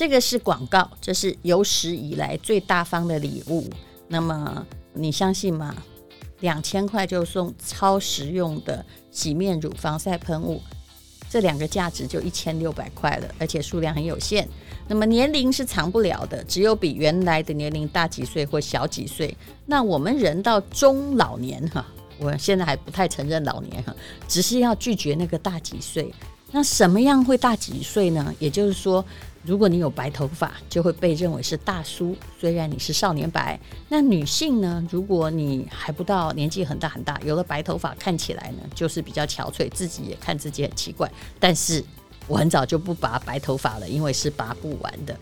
这个是广告，这是有史以来最大方的礼物。那么你相信吗？两千块就送超实用的洗面乳、防晒喷雾，这两个价值就一千六百块了，而且数量很有限。那么年龄是藏不了的，只有比原来的年龄大几岁或小几岁。那我们人到中老年哈，我现在还不太承认老年哈，只是要拒绝那个大几岁。那什么样会大几岁呢？也就是说，如果你有白头发，就会被认为是大叔，虽然你是少年白。那女性呢？如果你还不到年纪很大很大，有了白头发，看起来呢就是比较憔悴，自己也看自己很奇怪。但是我很早就不拔白头发了，因为是拔不完的。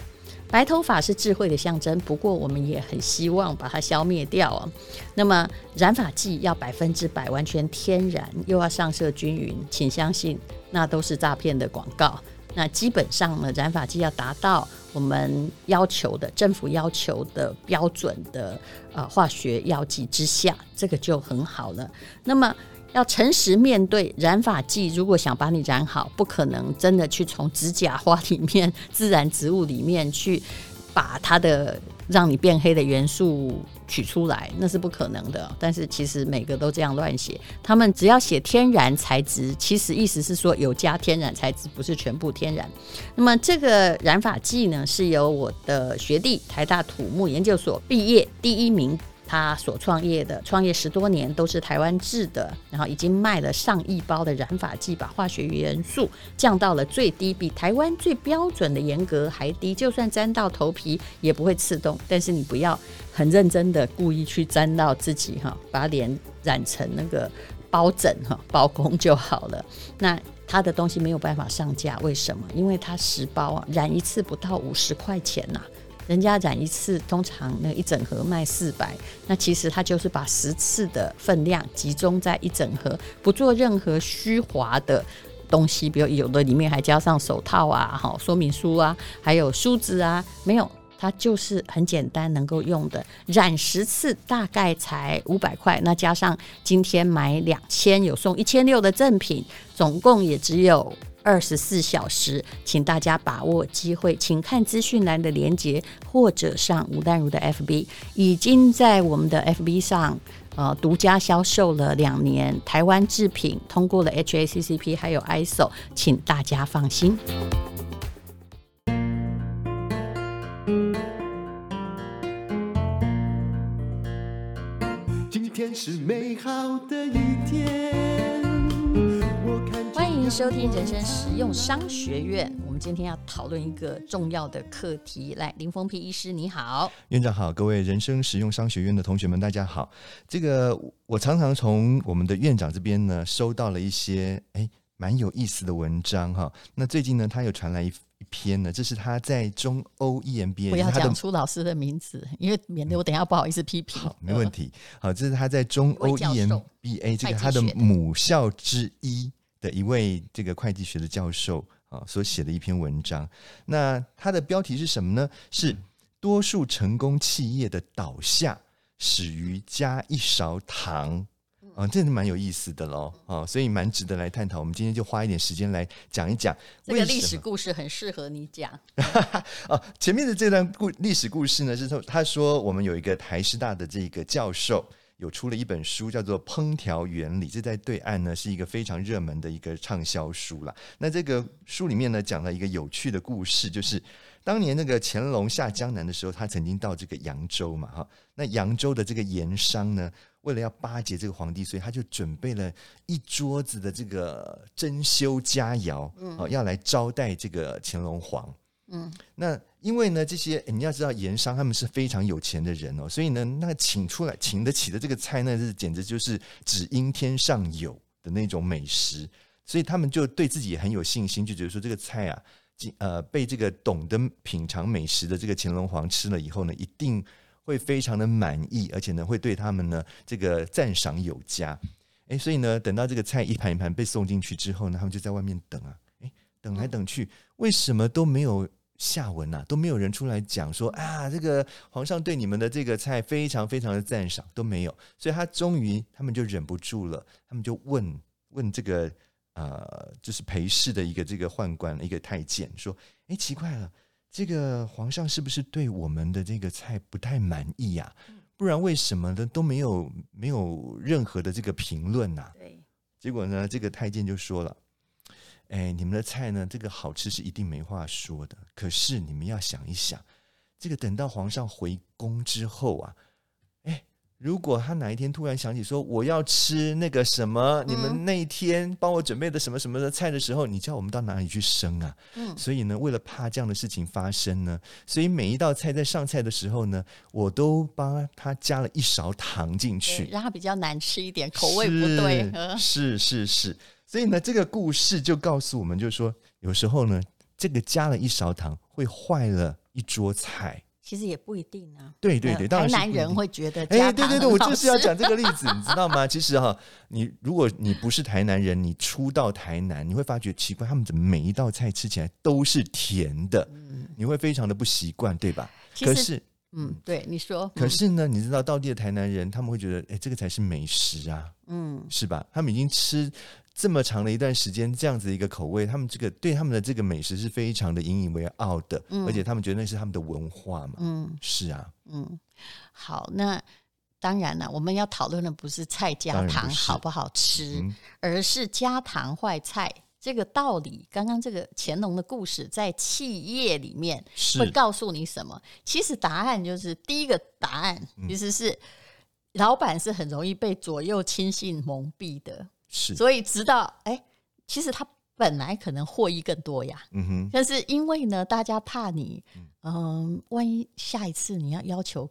白头发是智慧的象征，不过我们也很希望把它消灭掉啊。那么染发剂要百分之百完全天然，又要上色均匀，请相信那都是诈骗的广告。那基本上呢，染发剂要达到我们要求的政府要求的标准的呃化学药剂之下，这个就很好了。那么。要诚实面对染发剂，如果想把你染好，不可能真的去从指甲花里面、自然植物里面去把它的让你变黑的元素取出来，那是不可能的。但是其实每个都这样乱写，他们只要写天然材质，其实意思是说有加天然材质，不是全部天然。那么这个染发剂呢，是由我的学弟台大土木研究所毕业第一名。他所创业的，创业十多年都是台湾制的，然后已经卖了上亿包的染发剂，把化学元素降到了最低，比台湾最标准的严格还低，就算沾到头皮也不会刺痛。但是你不要很认真的故意去沾到自己哈，把脸染成那个包疹哈，包公就好了。那他的东西没有办法上架，为什么？因为他十包啊，染一次不到五十块钱呐。人家染一次，通常那一整盒卖四百，那其实他就是把十次的分量集中在一整盒，不做任何虚华的东西，比如有的里面还加上手套啊、哈说明书啊，还有梳子啊，没有，它就是很简单能够用的，染十次大概才五百块，那加上今天买两千有送一千六的赠品，总共也只有。二十四小时，请大家把握机会，请看资讯栏的连接，或者上吴淡如的 FB，已经在我们的 FB 上呃独家销售了两年，台湾制品通过了 HACCP 还有 ISO，请大家放心。今天是美好的一天。收听人生实用商学院，我们今天要讨论一个重要的课题。来，林峰丕医师，你好，院长好，各位人生实用商学院的同学们，大家好。这个我常常从我们的院长这边呢，收到了一些哎蛮有意思的文章哈。那最近呢，他有传来一一篇呢，这是他在中欧 EMBA，不要讲出老师的名字，因为免得我等下不好意思批评。好，没问题。好，这是他在中欧 EMBA 这个他的母校之一。的一位这个会计学的教授啊，所写的一篇文章，那它的标题是什么呢？是多数成功企业的倒下始于加一勺糖啊，这是蛮有意思的喽啊，所以蛮值得来探讨。我们今天就花一点时间来讲一讲这个历史故事，很适合你讲。哦，前面的这段故历史故事呢，是说他说我们有一个台师大的这个教授。有出了一本书，叫做《烹调原理》，这在对岸呢是一个非常热门的一个畅销书了。那这个书里面呢讲了一个有趣的故事，就是当年那个乾隆下江南的时候，他曾经到这个扬州嘛，哈。那扬州的这个盐商呢，为了要巴结这个皇帝，所以他就准备了一桌子的这个珍馐佳肴，嗯，要来招待这个乾隆皇。嗯，那因为呢，这些你要知道，盐商他们是非常有钱的人哦，所以呢，那请出来请得起的这个菜，那是简直就是只应天上有的那种美食，所以他们就对自己很有信心，就觉得说这个菜啊，呃，被这个懂得品尝美食的这个乾隆皇吃了以后呢，一定会非常的满意，而且呢，会对他们呢这个赞赏有加。哎，所以呢，等到这个菜一盘一盘被送进去之后呢，他们就在外面等啊，哎，等来等去，为什么都没有？下文呐、啊，都没有人出来讲说啊，这个皇上对你们的这个菜非常非常的赞赏，都没有，所以他终于他们就忍不住了，他们就问问这个呃，就是陪侍的一个这个宦官一个太监说，哎，奇怪了，这个皇上是不是对我们的这个菜不太满意呀、啊？不然为什么呢？都没有没有任何的这个评论呐？对，结果呢，这个太监就说了：“哎，你们的菜呢，这个好吃是一定没话说的。可是你们要想一想，这个等到皇上回宫之后啊。”如果他哪一天突然想起说我要吃那个什么，你们那一天帮我准备的什么什么的菜的时候，你叫我们到哪里去生啊？嗯，所以呢，为了怕这样的事情发生呢，所以每一道菜在上菜的时候呢，我都帮他加了一勺糖进去，让他比较难吃一点，口味不对。是是是，所以呢，这个故事就告诉我们，就是说，有时候呢，这个加了一勺糖会坏了一桌菜。其实也不一定啊。对对对，当然台南人会觉得哎，对对对，我就是要讲这个例子，你知道吗？其实哈，你如果你不是台南人，你初到台南，你会发觉奇怪，他们怎么每一道菜吃起来都是甜的？嗯，你会非常的不习惯，对吧？可是，嗯，对，你说。可是呢，你知道，当地的台南人，他们会觉得，哎，这个才是美食啊，嗯，是吧？他们已经吃。这么长的一段时间，这样子一个口味，他们这个对他们的这个美食是非常的引以为傲的，嗯，而且他们觉得那是他们的文化嘛。嗯，是啊，嗯，好，那当然了，我们要讨论的不是菜加糖好不好吃，嗯，而是加糖坏菜这个道理。刚刚这个乾隆的故事在企业里面会告诉你什么？其实答案就是第一个答案其实是，嗯，老板是很容易被左右亲信蒙蔽的。是，所以直到哎，其实他本来可能获益更多呀。嗯哼。但是因为呢，大家怕你，嗯、呃，万一下一次你要要求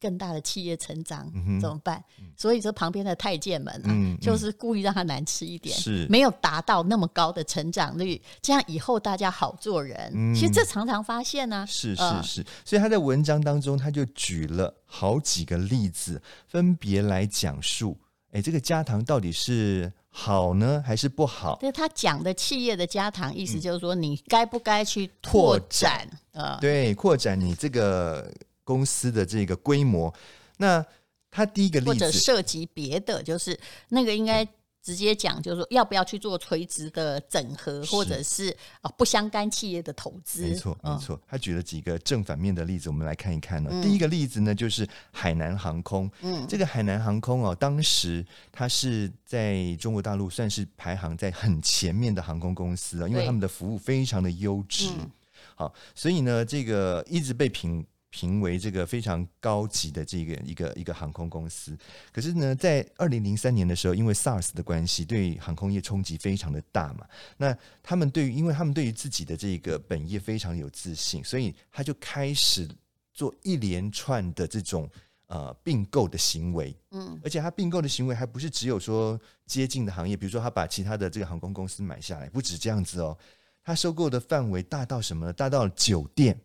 更大的企业成长，嗯、怎么办？嗯、所以这旁边的太监们啊，就是故意让他难吃一点，是没有达到那么高的成长率，这样以后大家好做人。嗯、其实这常常发现呢、啊。是是是，所以他在文章当中他就举了好几个例子，分别来讲述。哎，这个加糖到底是好呢，还是不好？对，他讲的企业的加糖，意思就是说，你该不该去拓展？呃，对，扩展你这个公司的这个规模。那他第一个例子，或者涉及别的，就是那个应该。直接讲就是说，要不要去做垂直的整合，或者是啊不相干企业的投资？没错，没错。他举了几个正反面的例子，我们来看一看呢。嗯、第一个例子呢，就是海南航空。嗯，这个海南航空哦，当时它是在中国大陆算是排行在很前面的航空公司啊，因为他们的服务非常的优质。嗯、好，所以呢，这个一直被评。评为这个非常高级的这个一个一个航空公司，可是呢，在二零零三年的时候，因为 SARS 的关系，对航空业冲击非常的大嘛。那他们对于，因为他们对于自己的这个本业非常有自信，所以他就开始做一连串的这种呃并购的行为。嗯，而且他并购的行为还不是只有说接近的行业，比如说他把其他的这个航空公司买下来，不止这样子哦。他收购的范围大到什么呢？大到酒店。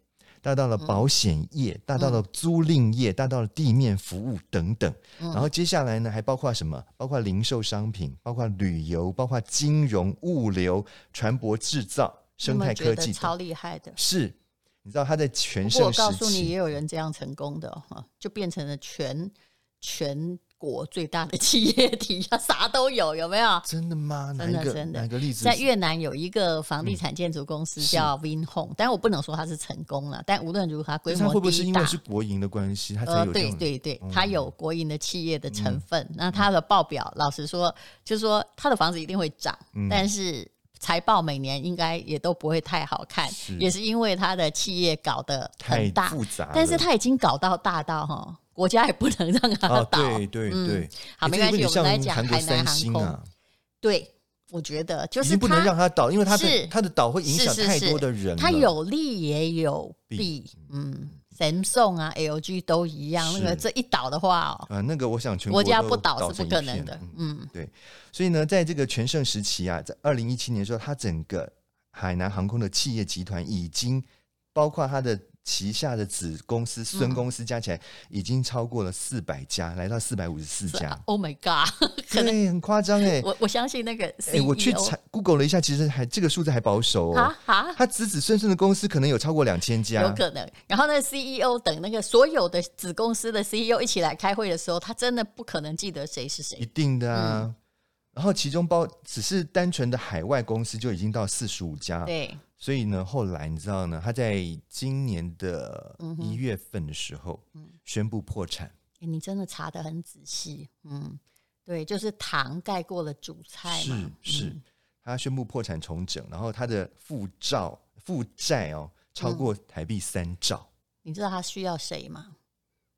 大到了保险业，嗯、大到了租赁业，嗯、大到了地面服务等等。嗯、然后接下来呢，还包括什么？包括零售商品，包括旅游，包括金融、物流、船舶制造、生态科技，超厉害的。是，你知道他在全盛时期，我告诉你，也有人这样成功的哈，就变成了全全。国最大的企业体，它啥都有，有没有？真的吗？真的真的。哪个例子？在越南有一个房地产建筑公司叫 Vinhome，但我不能说它是成功了。但无论如何，它规模会不会是因为是国营的关系？它才有这对对对，它有国营的企业的成分。那它的报表，老实说，就是说它的房子一定会涨，但是财报每年应该也都不会太好看，也是因为它的企业搞得很大复杂，但是它已经搞到大到哈。国家也不能让它倒，对对对。好，没关系，我们来讲海南航空。啊对，我觉得就是不能让它倒，因为它的它的倒会影响太多的人。它有利也有弊，嗯，Samsung 啊，LG 都一样。那个这一倒的话哦，啊，那个我想全国家不倒是不可能的。嗯，对。所以呢，在这个全盛时期啊，在二零一七年的时候，它整个海南航空的企业集团已经包括它的。旗下的子公司、孙公司加起来已经超过了四百家，嗯、来到四百五十四家。Oh my god！可能很夸张哎。我我相信那个，哎，我去查 Google 了一下，其实还这个数字还保守哦。啊，他子子孙孙的公司可能有超过两千家，有可能。然后那个 CEO 等那个所有的子公司的 CEO 一起来开会的时候，他真的不可能记得谁是谁。一定的啊。嗯然后其中包只是单纯的海外公司就已经到四十五家，对，所以呢，后来你知道呢，他在今年的一月份的时候，宣布破产。欸、你真的查的很仔细，嗯，对，就是糖盖过了主菜嘛。是是，嗯、他宣布破产重整，然后他的负债负债哦超过台币三兆、嗯。你知道他需要谁吗？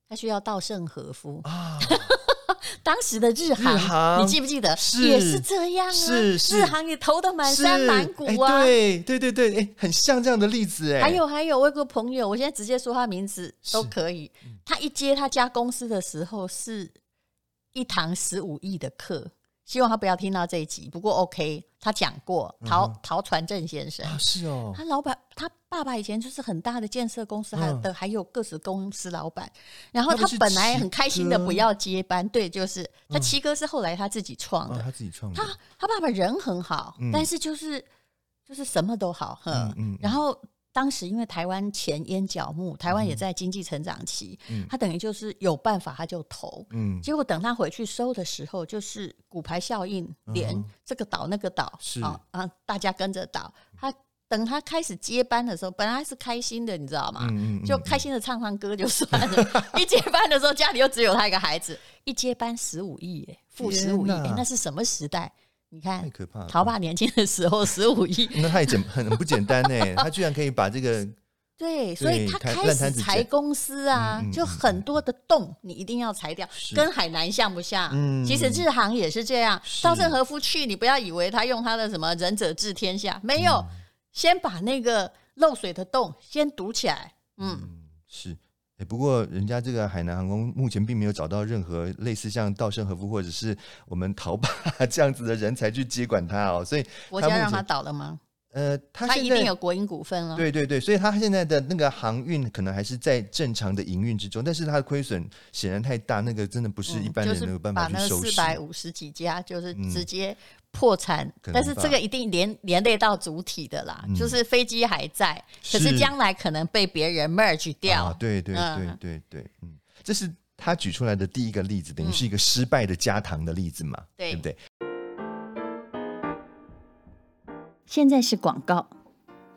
他需要稻盛和夫啊。当时的日航，日航你记不记得是也是这样啊？日航也投的满山满谷啊！对对对对，哎，很像这样的例子哎。还有还有，我有个朋友，我现在直接说他名字都可以。他一接他家公司的时候，是一堂十五亿的课。希望他不要听到这一集。不过 OK，他讲过陶陶传正先生、啊、是哦，他老板他爸爸以前就是很大的建设公司，还有的还有各子公司老板。然后他本来很开心的不要接班，对，就是他七哥是后来他自己创的，他自己创的。他他爸爸人很好，但是就是就是什么都好，嗯，然后。当时因为台湾前烟脚木，台湾也在经济成长期，嗯、他等于就是有办法他就投，嗯、结果等他回去收的时候，就是骨牌效应，连这个倒那个倒，是啊，大家跟着倒。他等他开始接班的时候，本来是开心的，你知道吗？嗯嗯、就开心的唱唱歌就算了。一接班的时候，家里又只有他一个孩子，一接班十五亿，哎，负十五亿，哎，那是什么时代？你看，太可怕了！陶爸年轻的时候十五亿，那他也简很不简单呢。他居然可以把这个 对，所以他开始裁公司啊，就很多的洞你一定要裁掉。跟海南像不像？其实日航也是这样。稻盛和夫去，你不要以为他用他的什么仁者治天下，没有，先把那个漏水的洞先堵起来。嗯，是。欸、不过，人家这个海南航空目前并没有找到任何类似像稻盛和夫或者是我们陶爸 这样子的人才去接管它哦，所以国家让他倒了吗？呃，他他一定有国营股份了。对对对，所以他现在的那个航运可能还是在正常的营运之中，但是他的亏损显然太大，那个真的不是一般人能有办法去收拾。四百五十几家就是直接。破产，但是这个一定连连累到主体的啦，嗯、就是飞机还在，是可是将来可能被别人 merge 掉。啊、对对对对对，嗯，这是他举出来的第一个例子，等于是一个失败的加糖的例子嘛，嗯、对不对？现在是广告，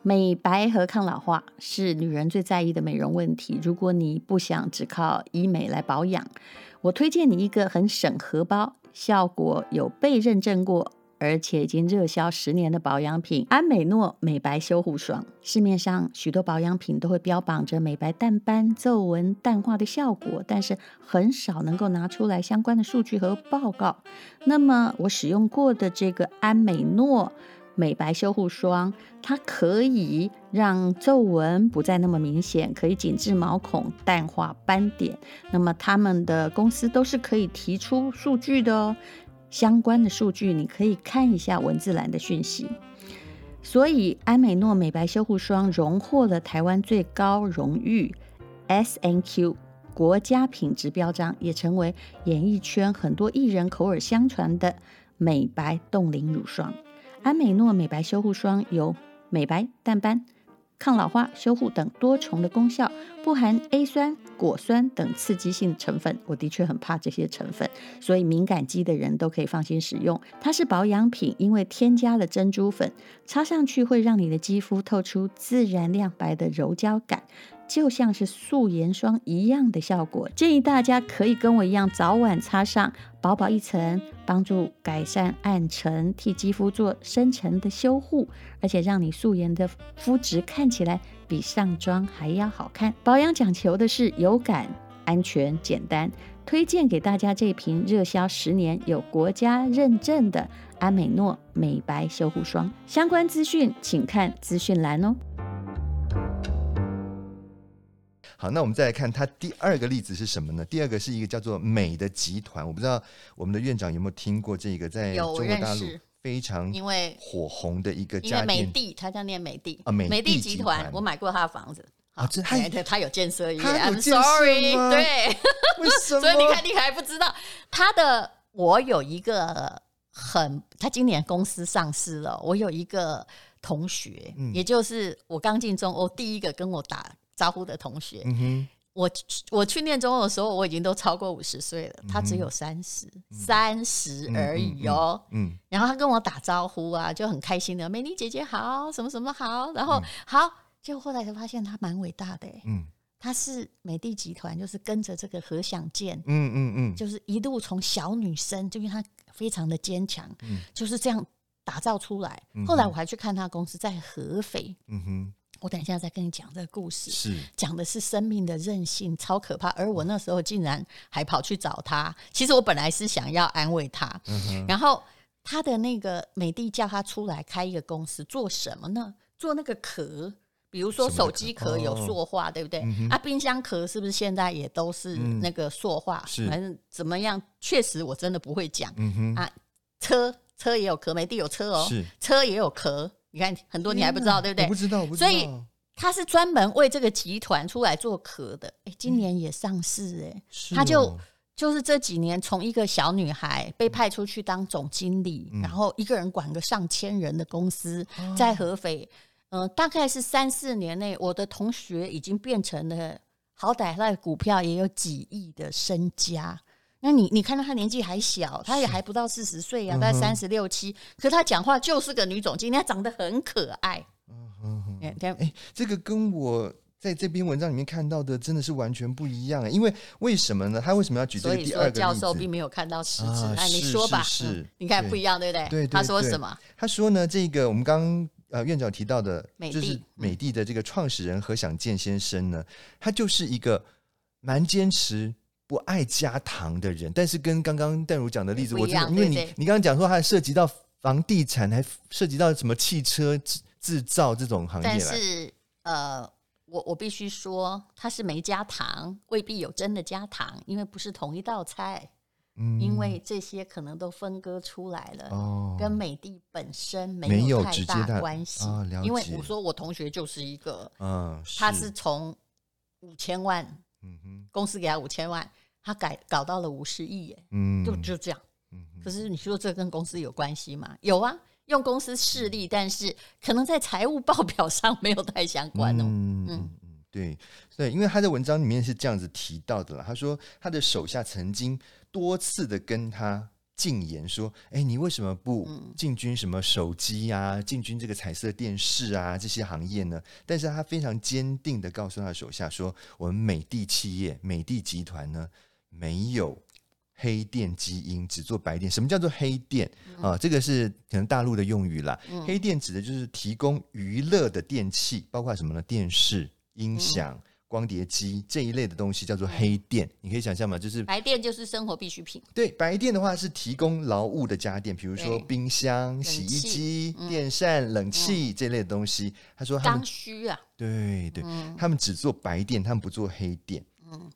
美白和抗老化是女人最在意的美容问题。如果你不想只靠医美来保养，我推荐你一个很省荷包，效果有被认证过。而且已经热销十年的保养品安美诺美白修护霜，市面上许多保养品都会标榜着美白淡斑、皱纹淡化的效果，但是很少能够拿出来相关的数据和报告。那么我使用过的这个安美诺美白修护霜，它可以让皱纹不再那么明显，可以紧致毛孔、淡化斑点。那么他们的公司都是可以提出数据的哦。相关的数据，你可以看一下文字栏的讯息。所以，安美诺美白修护霜荣获了台湾最高荣誉 S N Q 国家品质标章，也成为演艺圈很多艺人口耳相传的美白冻龄乳霜。安美诺美白修护霜有美白、淡斑。抗老化、修护等多重的功效，不含 A 酸、果酸等刺激性成分。我的确很怕这些成分，所以敏感肌的人都可以放心使用。它是保养品，因为添加了珍珠粉，擦上去会让你的肌肤透出自然亮白的柔焦感。就像是素颜霜一样的效果，建议大家可以跟我一样早晚擦上，薄薄一层，帮助改善暗沉，替肌肤做深层的修护，而且让你素颜的肤质看起来比上妆还要好看。保养讲求的是有感、安全、简单，推荐给大家这瓶热销十年、有国家认证的安美诺美白修护霜。相关资讯请看资讯栏哦。好，那我们再来看它第二个例子是什么呢？第二个是一个叫做美的集团，我不知道我们的院长有没有听过这个，在中国大陆非常因为火红的一个家电，美的，他叫念美的啊，美的集团，我买过他的房子啊，这他他有建设业，I'm sorry，对，为什么？所以你看，你还不知道他的，我有一个很，他今年公司上市了，我有一个同学，嗯、也就是我刚进中欧第一个跟我打招呼的同学，嗯、我我去念中文的时候，我已经都超过五十岁了，他只有三十三十而已哦。嗯，然后他跟我打招呼啊，就很开心的，美丽姐姐好，什么什么好，然后、嗯、好，结果后来才发现他蛮伟大的，嗯，他是美的集团，就是跟着这个何享健，嗯嗯嗯，嗯就是一路从小女生，就因为她非常的坚强，嗯，就是这样打造出来。嗯、后来我还去看他公司在合肥，嗯哼。我等一下再跟你讲这个故事，是讲的是生命的韧性，超可怕。而我那时候竟然还跑去找他，其实我本来是想要安慰他。嗯、然后他的那个美帝叫他出来开一个公司，做什么呢？做那个壳，比如说手机壳有塑化，对不对？嗯、啊，冰箱壳是不是现在也都是那个塑化？反正怎么样？确实我真的不会讲。嗯、啊，车车也有壳，美的有车哦，是车也有壳。你看很多你还不知道，对不对？不知道，不知道。所以他是专门为这个集团出来做壳的。哎，今年也上市哎，他就就是这几年从一个小女孩被派出去当总经理，然后一个人管个上千人的公司，在合肥，嗯，大概是三四年内，我的同学已经变成了，好歹他的股票也有几亿的身家。那你你看到他年纪还小，他也还不到四十岁呀，大概三十六七。可他讲话就是个女总经理，她长得很可爱。嗯嗯嗯。哎，这个跟我在这篇文章里面看到的真的是完全不一样。因为为什么呢？他为什么要举这个第二个？教授并没有看到实质。哎，你说吧。是。你看不一样，对不对？对。他说什么？他说呢，这个我们刚呃院长提到的，就是美的的这个创始人何享健先生呢，他就是一个蛮坚持。不爱加糖的人，但是跟刚刚淡如讲的例子，我觉得，因为你你刚刚讲说，还涉及到房地产，还涉及到什么汽车制制造这种行业，但是呃，我我必须说，他是没加糖，未必有真的加糖，因为不是同一道菜，嗯，因为这些可能都分割出来了，哦，跟美的本身没有太大关系，哦，因为我说我同学就是一个，嗯，他是从五千万，嗯哼，公司给他五千万。他改搞到了五十亿耶，嗯，就就这样，嗯。可是你说这跟公司有关系吗？有啊，用公司势力，但是可能在财务报表上没有太相关哦。嗯嗯嗯，对对，因为他在文章里面是这样子提到的啦。他说他的手下曾经多次的跟他进言说：“哎，你为什么不进军什么手机啊，进军这个彩色电视啊这些行业呢？”但是他非常坚定的告诉他的手下说：“我们美的企业，美的集团呢。”没有黑店基因，只做白店。什么叫做黑店啊？这个是可能大陆的用语啦。黑店指的就是提供娱乐的电器，包括什么呢？电视、音响、光碟机这一类的东西叫做黑店。你可以想象吗？就是白店就是生活必需品。对，白店的话是提供劳务的家电，比如说冰箱、洗衣机、电扇、冷气这类的东西。他说刚需啊。对对，他们只做白店，他们不做黑店。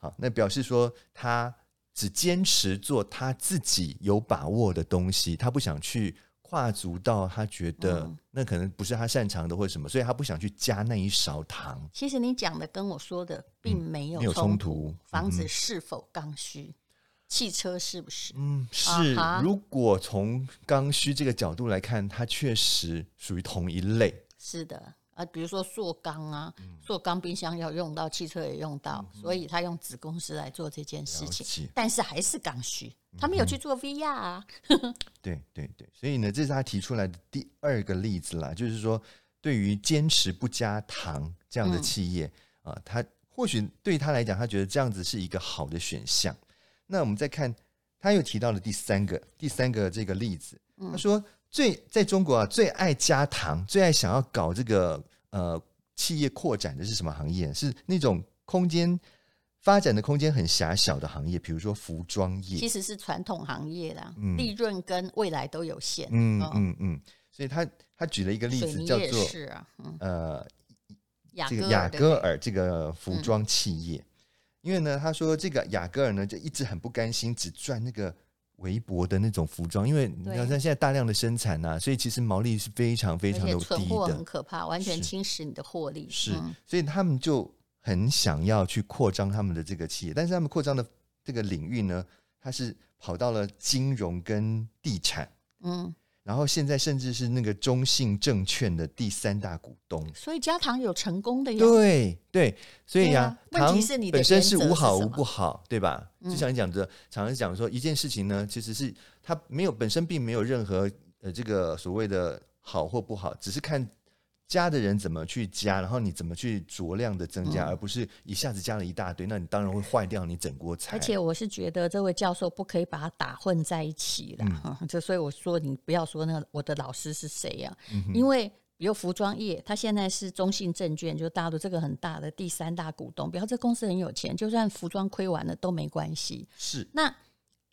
好，那表示说他只坚持做他自己有把握的东西，他不想去跨足到他觉得那可能不是他擅长的或者什么，所以他不想去加那一勺糖。其实你讲的跟我说的并没有冲突。房子是否刚需？汽车是不是？嗯，是。如果从刚需这个角度来看，它确实属于同一类。是的。啊，比如说塑钢啊，塑钢冰箱要用到，汽车也用到，嗯、所以他用子公司来做这件事情，但是还是刚需，他没有去做 VR 啊。对对对，所以呢，这是他提出来的第二个例子啦，就是说，对于坚持不加糖这样的企业、嗯、啊，他或许对他来讲，他觉得这样子是一个好的选项。那我们再看，他又提到了第三个第三个这个例子，他说。最在中国啊，最爱加糖，最爱想要搞这个呃企业扩展的是什么行业？是那种空间发展的空间很狭小的行业，比如说服装业。其实是传统行业啦，嗯、利润跟未来都有限。嗯嗯嗯，所以他他举了一个例子，叫做是啊，嗯、呃，这个雅戈尔这个服装企业，嗯、因为呢，他说这个雅戈尔呢就一直很不甘心，只赚那个。微薄的那种服装，因为你要像现在大量的生产呐、啊，所以其实毛利是非常非常的低的，存货很可怕，完全侵蚀你的获利。是，所以他们就很想要去扩张他们的这个企业，但是他们扩张的这个领域呢，它是跑到了金融跟地产。嗯，然后现在甚至是那个中信证券的第三大股东，所以加糖有成功的呀。对对，所以呀，问题是你本身是无好无不好，对吧？就像你讲的，常常讲说一件事情呢，其实是它没有本身并没有任何呃这个所谓的好或不好，只是看。加的人怎么去加，然后你怎么去酌量的增加，嗯、而不是一下子加了一大堆，那你当然会坏掉你整锅菜。而且我是觉得这位教授不可以把它打混在一起了，就、嗯、所以我说你不要说那个我的老师是谁呀、啊？嗯、因为比如服装业，他现在是中信证券，就大陆这个很大的第三大股东，比方这公司很有钱，就算服装亏完了都没关系。是，那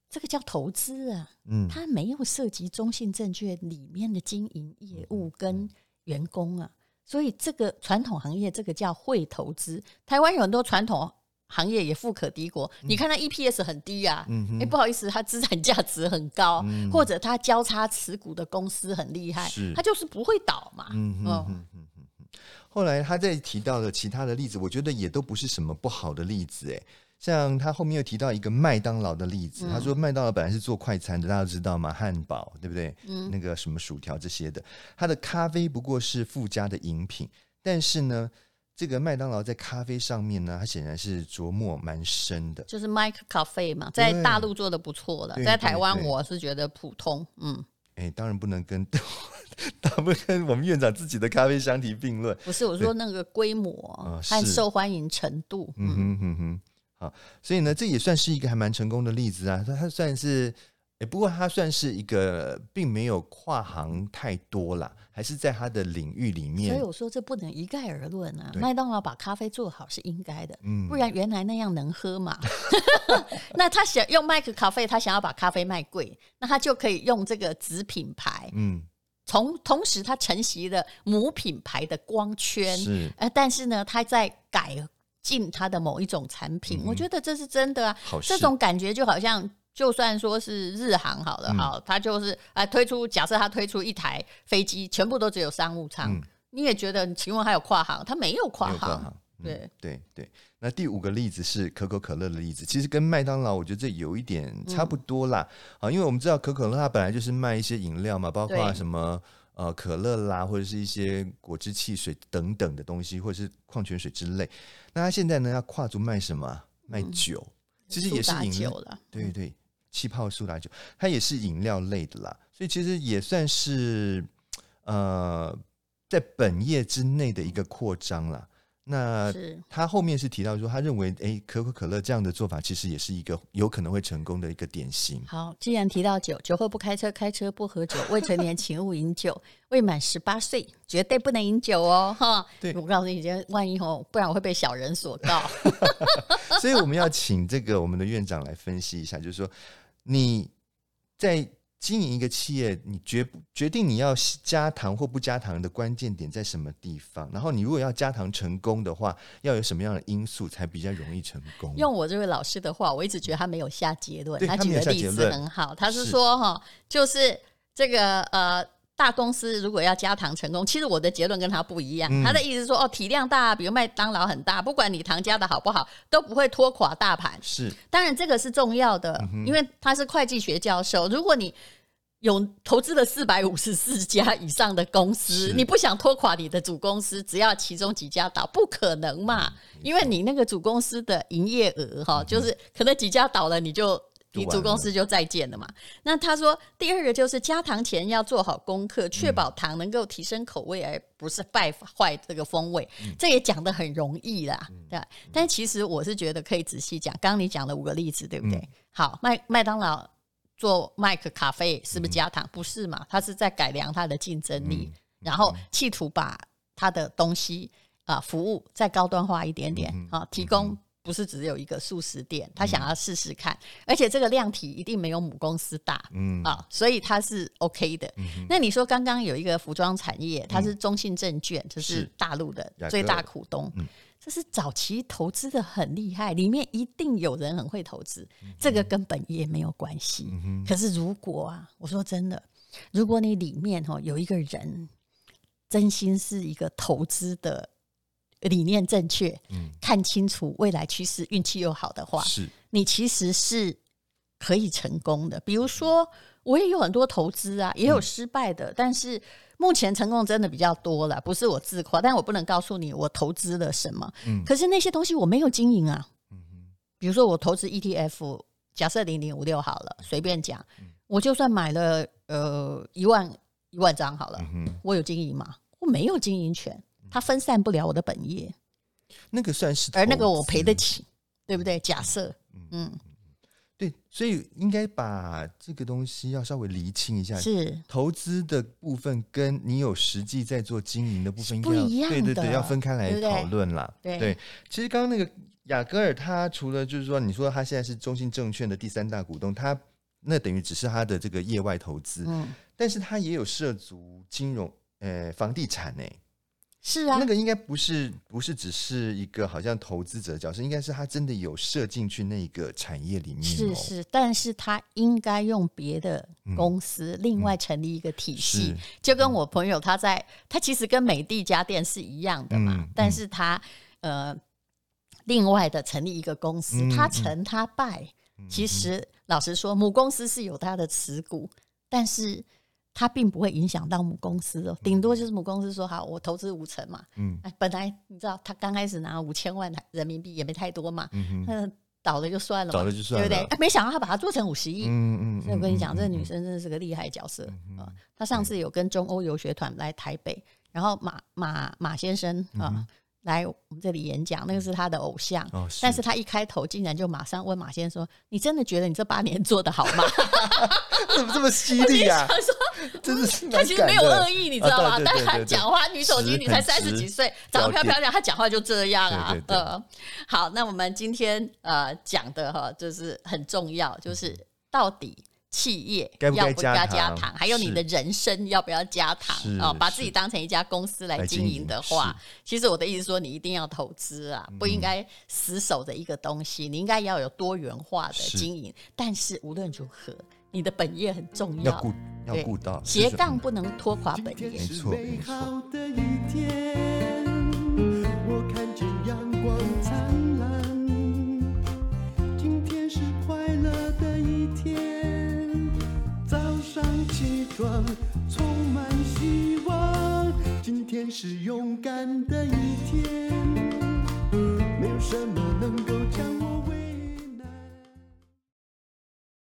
这个叫投资啊，嗯，它没有涉及中信证券里面的经营业务跟。员工啊，所以这个传统行业，这个叫会投资。台湾有很多传统行业也富可敌国，嗯、你看它 EPS 很低啊，哎、嗯哼欸，不好意思，它资产价值很高，嗯、或者它交叉持股的公司很厉害，它就是不会倒嘛。嗯哼哼哼哼。后来他在提到的其他的例子，我觉得也都不是什么不好的例子，哎。像他后面又提到一个麦当劳的例子，嗯、他说麦当劳本来是做快餐的，大家都知道嘛？汉堡对不对？嗯，那个什么薯条这些的，他的咖啡不过是附加的饮品，但是呢，这个麦当劳在咖啡上面呢，它显然是琢磨蛮深的，就是 Mike Cafe 嘛，在大陆做的不错了，在台湾我是觉得普通，嗯，哎，当然不能跟，当不跟我们院长自己的咖啡相提并论，不是我说那个规模和受欢迎程度，嗯哼哼哼。所以呢，这也算是一个还蛮成功的例子啊。他他算是，哎，不过他算是一个，并没有跨行太多啦，还是在他的领域里面。所以我说这不能一概而论啊。对麦当劳把咖啡做好是应该的，嗯，不然原来那样能喝嘛？那他想用麦克咖啡，他想要把咖啡卖贵，那他就可以用这个子品牌，嗯，从同时他承袭了母品牌的光圈，是，呃，但是呢，他在改。进它的某一种产品，嗯、我觉得这是真的啊。事这种感觉就好像，就算说是日航好了，嗯、好，它就是啊推出，假设它推出一台飞机，全部都只有商务舱，嗯、你也觉得，请问还有跨行？它没有跨航。跨航嗯、对对对。那第五个例子是可口可乐的例子，其实跟麦当劳，我觉得这有一点差不多啦。啊、嗯，因为我们知道可口可乐它本来就是卖一些饮料嘛，包括什么。呃，可乐啦，或者是一些果汁汽水等等的东西，或者是矿泉水之类。那他现在呢，要跨足卖什么？卖酒，嗯、其实也是饮料了。对对，气泡苏打酒，它也是饮料类的啦。所以其实也算是呃，在本业之内的一个扩张啦。那他后面是提到说，他认为，哎，可口可乐这样的做法其实也是一个有可能会成功的一个典型。好，既然提到酒，酒后不开车，开车不喝酒，未成年请勿饮酒，未满十八岁绝对不能饮酒哦，哈。对，我告诉你，万一哦，不然我会被小人所告。所以我们要请这个我们的院长来分析一下，就是说你在。经营一个企业，你决决定你要加糖或不加糖的关键点在什么地方？然后你如果要加糖成功的话，要有什么样的因素才比较容易成功？用我这位老师的话，我一直觉得他没有下结论。他举的例子很好，他是说哈，就是这个呃大公司如果要加糖成功，其实我的结论跟他不一样。嗯、他的意思是说哦，体量大，比如麦当劳很大，不管你糖加的好不好，都不会拖垮大盘。是，当然这个是重要的，嗯、因为他是会计学教授。如果你有投资了四百五十四 家以上的公司，你不想拖垮你的主公司，只要其中几家倒，不可能嘛？嗯、因为你那个主公司的营业额哈，嗯、就是可能几家倒了，你就你主公司就再见了嘛。那他说，第二个就是加糖前要做好功课，确保糖能够提升口味，而不是败坏这个风味。嗯、这也讲得很容易啦，嗯、对。但其实我是觉得可以仔细讲。刚刚你讲了五个例子，对不对？嗯、好，麦麦当劳。做麦克咖啡是不是加糖？嗯、不是嘛？他是在改良它的竞争力，嗯、然后企图把他的东西啊、呃、服务再高端化一点点啊、嗯呃，提供不是只有一个素食店，他、嗯、想要试试看，而且这个量体一定没有母公司大，嗯。啊、呃，所以它是 OK 的。嗯、那你说刚刚有一个服装产业，它是中信证券，就、嗯、是。大陆的最大股东。这是早期投资的很厉害，里面一定有人很会投资，嗯、这个跟本业没有关系。嗯、可是如果啊，我说真的，如果你里面哈有一个人真心是一个投资的理念正确，嗯、看清楚未来趋势，运气又好的话，是你其实是可以成功的。比如说，我也有很多投资啊，也有失败的，嗯、但是目前成功真的比较多了。不是我自夸，但我不能告诉你我投资了什么。嗯，可是那些东西我没有经营啊。嗯哼，比如说我投资 ETF，假设零零五六好了，随便讲，我就算买了呃一万一万张好了，嗯、我有经营吗？我没有经营权，它分散不了我的本业。那个算是，而那个我赔得起，对不对？假设，嗯，对，所以应该把这个东西要稍微厘清一下，是。投资的部分跟你有实际在做经营的部分不一样，对对对，要分开来讨论啦。对，对，其实刚刚那个雅戈尔，他除了就是说，你说他现在是中信证券的第三大股东，他那等于只是他的这个业外投资，嗯，但是他也有涉足金融，呃，房地产呢。是啊，那个应该不是不是只是一个好像投资者的角色，应该是他真的有设进去那个产业里面。是是，但是他应该用别的公司另外成立一个体系，就跟我朋友他在他其实跟美的家电是一样的嘛，但是他呃另外的成立一个公司，他成他败，其实老实说母公司是有他的持股，但是。它并不会影响到母公司哦，顶多就是母公司说好，我投资五成嘛。嗯，哎，本来你知道他刚开始拿五千万人民币也没太多嘛，嗯哼，倒了就算了，倒了就算了，对不对？哎，没想到他把它做成五十亿，嗯嗯，所以我跟你讲，这个女生真的是个厉害角色啊。她上次有跟中欧游学团来台北，然后马马马先生啊。来我们这里演讲，那个是他的偶像，哦、是，但是他一开头竟然就马上问马先生说：“你真的觉得你这八年做的好吗？” 怎么这么犀利啊？他说：“真的是他其实没有恶意，你知道吗？但他讲话，女手机你才三十几岁，长得漂漂亮，他讲话就这样啊。对对对”呃，好，那我们今天呃讲的哈，就是很重要，就是到底。企业要不要加糖？还有你的人生要不要加糖？哦，把自己当成一家公司来经营的话，其实我的意思说，你一定要投资啊，不应该死守着一个东西，你应该要有多元化的经营。但是无论如何，你的本业很重要，要顾要顾到斜杠不能拖垮本业。没错，没错。装，充满希望。今天是勇敢的一天，没有什么能够将。